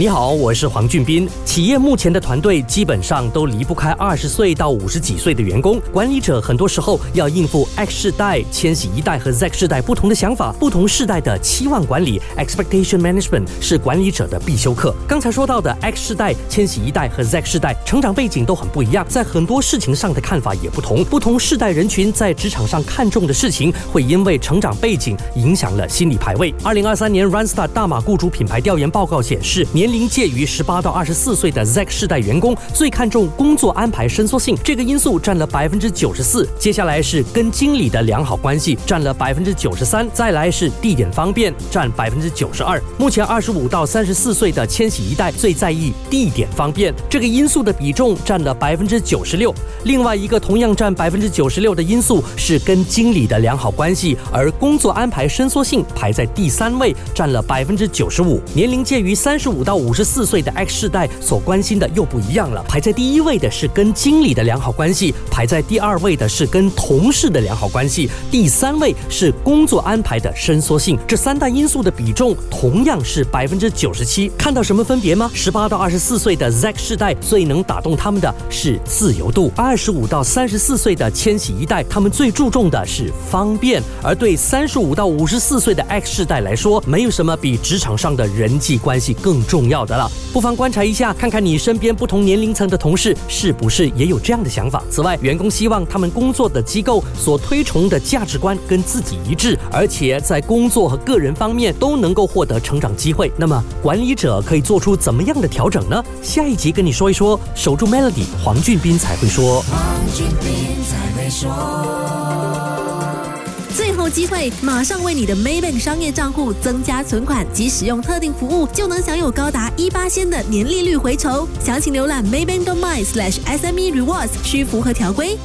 你好，我是黄俊斌。企业目前的团队基本上都离不开二十岁到五十几岁的员工。管理者很多时候要应付 X 世代、千禧一代和 Z 世代不同的想法，不同世代的期望管理 （expectation management） 是管理者的必修课。刚才说到的 X 世代、千禧一代和 Z 世代成长背景都很不一样，在很多事情上的看法也不同。不同世代人群在职场上看重的事情，会因为成长背景影响了心理排位。二零二三年 Randstad 大马雇主品牌调研报告显示，年年龄介于十八到二十四岁的 Z 世代员工最看重工作安排伸缩性这个因素占了百分之九十四，接下来是跟经理的良好关系占了百分之九十三，再来是地点方便占百分之九十二。目前二十五到三十四岁的千禧一代最在意地点方便这个因素的比重占了百分之九十六。另外一个同样占百分之九十六的因素是跟经理的良好关系，而工作安排伸缩性排在第三位，占了百分之九十五。年龄介于三十五到五十四岁的 X 世代所关心的又不一样了，排在第一位的是跟经理的良好关系，排在第二位的是跟同事的良好关系，第三位是工作安排的伸缩性。这三大因素的比重同样是百分之九十七。看到什么分别吗？十八到二十四岁的 Z 世代最能打动他们的是自由度，二十五到三十四岁的千禧一代他们最注重的是方便，而对三十五到五十四岁的 X 世代来说，没有什么比职场上的人际关系更重重要的了。不妨观察一下，看看你身边不同年龄层的同事是不是也有这样的想法。此外，员工希望他们工作的机构所推崇的价值观跟自己一致，而且在工作和个人方面都能够获得成长机会。那么，管理者可以做出怎么样的调整呢？下一集跟你说一说。守住 Melody，黄俊斌才会说。黄俊斌才会说。最后机会，马上为你的 Maybank 商业账户增加存款及使用特定服务，就能享有高达一八仙的年利率回酬。详情浏览 Maybank.my/SME Rewards，需符合条规。